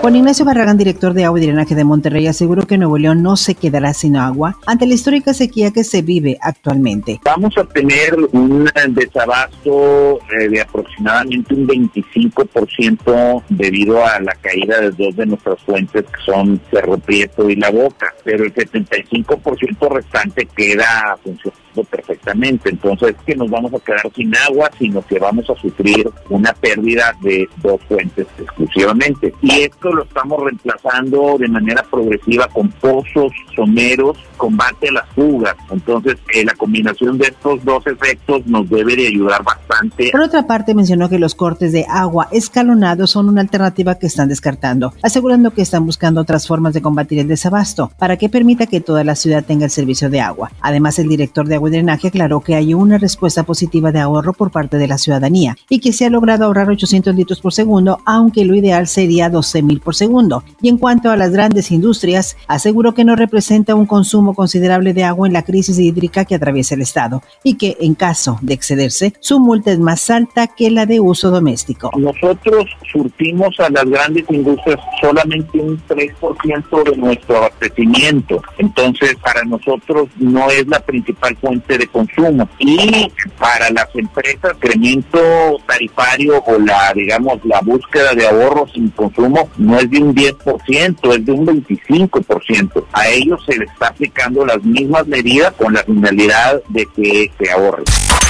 Juan Ignacio Barragán, director de Agua y Drenaje de Monterrey, aseguró que Nuevo León no se quedará sin agua ante la histórica sequía que se vive actualmente. Vamos a tener un desabasto eh, de aproximadamente un 25% debido a la caída de dos de nuestras fuentes que son Cerro Prieto y La Boca, pero el 75% restante queda funcionando perfectamente. Entonces, que nos vamos a quedar sin agua, sino que vamos a sufrir una pérdida de dos fuentes exclusivamente. Y esto lo estamos reemplazando de manera progresiva con pozos, someros, combate a las fugas. Entonces, eh, la combinación de estos dos efectos nos debe de ayudar bastante. Por otra parte, mencionó que los cortes de agua escalonados son una alternativa que están descartando, asegurando que están buscando otras formas de combatir el desabasto para que permita que toda la ciudad tenga el servicio de agua. Además, el director de Agua y Drenaje aclaró que hay una respuesta positiva de ahorro por parte de la ciudadanía y que se ha logrado ahorrar 800 litros por segundo, aunque lo ideal sería 12 mil por segundo. Y en cuanto a las grandes industrias, aseguró que no representa un consumo considerable de agua en la crisis hídrica que atraviesa el Estado y que, en caso de excederse, su multa es más alta que la de uso doméstico. Nosotros surtimos a las grandes industrias solamente un 3% de nuestro abastecimiento. Entonces, para nosotros no es la principal fuente de consumo. Y para las empresas, incremento tarifario o la, digamos, la búsqueda de ahorros sin consumo no es de un 10%, es de un 25%. A ellos se les está aplicando las mismas medidas con la finalidad de que se ahorre.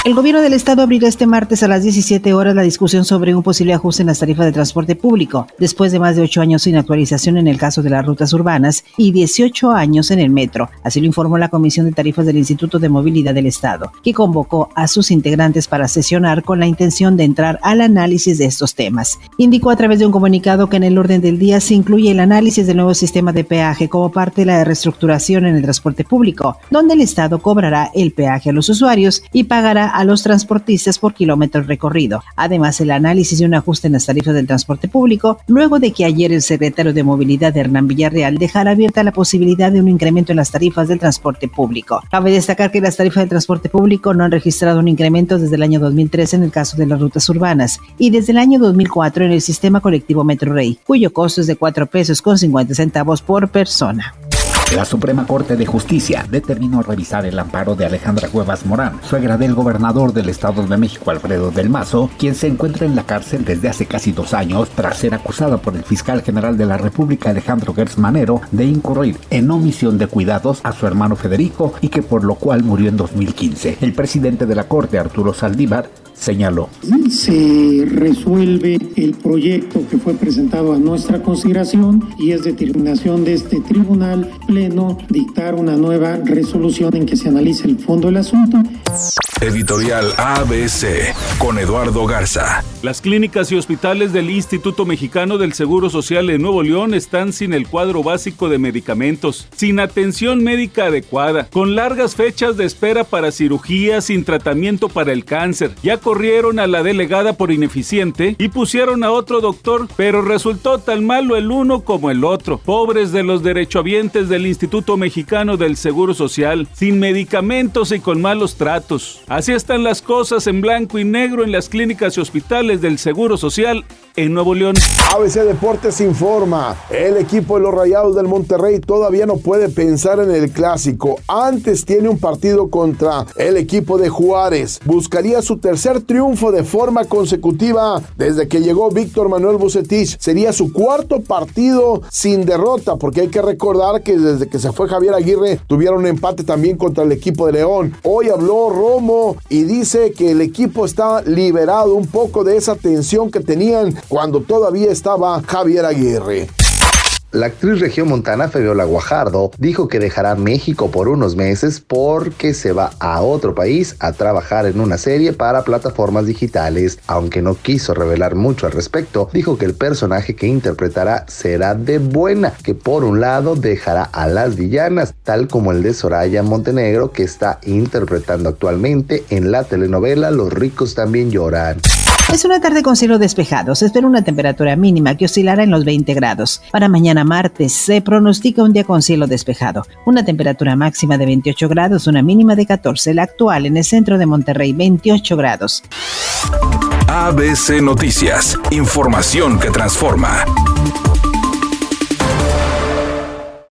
El gobierno del estado abrirá este martes a las 17 horas la discusión sobre un posible ajuste en las tarifas de transporte público, después de más de ocho años sin actualización en el caso de las rutas urbanas y 18 años en el metro. Así lo informó la Comisión de Tarifas del Instituto de Movilidad del Estado, que convocó a sus integrantes para sesionar con la intención de entrar al análisis de estos temas. Indicó a través de un comunicado que en el orden del día se incluye el análisis del nuevo sistema de peaje como parte de la reestructuración en el transporte público, donde el Estado cobrará el peaje a los usuarios y pagará a los transportistas por kilómetro recorrido. Además, el análisis de un ajuste en las tarifas del transporte público, luego de que ayer el secretario de Movilidad Hernán Villarreal dejara abierta la posibilidad de un incremento en las tarifas del transporte público. Cabe destacar que las tarifas del transporte público no han registrado un incremento desde el año 2013 en el caso de las rutas urbanas y desde el año 2004 en el sistema colectivo Metro Rey, cuyo costo es de 4 pesos con 50 centavos por persona. La Suprema Corte de Justicia determinó revisar el amparo de Alejandra Cuevas Morán, suegra del gobernador del Estado de México, Alfredo del Mazo, quien se encuentra en la cárcel desde hace casi dos años tras ser acusada por el fiscal general de la República, Alejandro Gertz Manero, de incurrir en omisión de cuidados a su hermano Federico y que por lo cual murió en 2015. El presidente de la Corte, Arturo Saldívar, señaló. Se resuelve el proyecto que fue presentado a nuestra consideración y es determinación de este tribunal pleno dictar una nueva resolución en que se analice el fondo del asunto. Editorial ABC con Eduardo Garza. Las clínicas y hospitales del Instituto Mexicano del Seguro Social en Nuevo León están sin el cuadro básico de medicamentos, sin atención médica adecuada, con largas fechas de espera para cirugía, sin tratamiento para el cáncer. Ya corrieron a la delegada por ineficiente y pusieron a otro doctor, pero resultó tan malo el uno como el otro. Pobres de los derechohabientes del Instituto Mexicano del Seguro Social, sin medicamentos y con malos tratos. Así están las cosas en blanco y negro en las clínicas y hospitales del Seguro Social en Nuevo León. ABC Deportes informa, el equipo de los Rayados del Monterrey todavía no puede pensar en el clásico. Antes tiene un partido contra el equipo de Juárez. Buscaría su tercer triunfo de forma consecutiva desde que llegó Víctor Manuel Bucetich. Sería su cuarto partido sin derrota, porque hay que recordar que desde que se fue Javier Aguirre tuvieron un empate también contra el equipo de León. Hoy habló Romo y dice que el equipo está liberado un poco de esa tensión que tenían cuando todavía estaba Javier Aguirre. La actriz regiomontana Fabiola Guajardo dijo que dejará México por unos meses porque se va a otro país a trabajar en una serie para plataformas digitales. Aunque no quiso revelar mucho al respecto, dijo que el personaje que interpretará será de buena, que por un lado dejará a las villanas, tal como el de Soraya Montenegro que está interpretando actualmente en la telenovela Los ricos también lloran. Es una tarde con cielo despejado. Se espera una temperatura mínima que oscilará en los 20 grados. Para mañana martes se pronostica un día con cielo despejado. Una temperatura máxima de 28 grados, una mínima de 14. La actual en el centro de Monterrey, 28 grados. ABC Noticias. Información que transforma.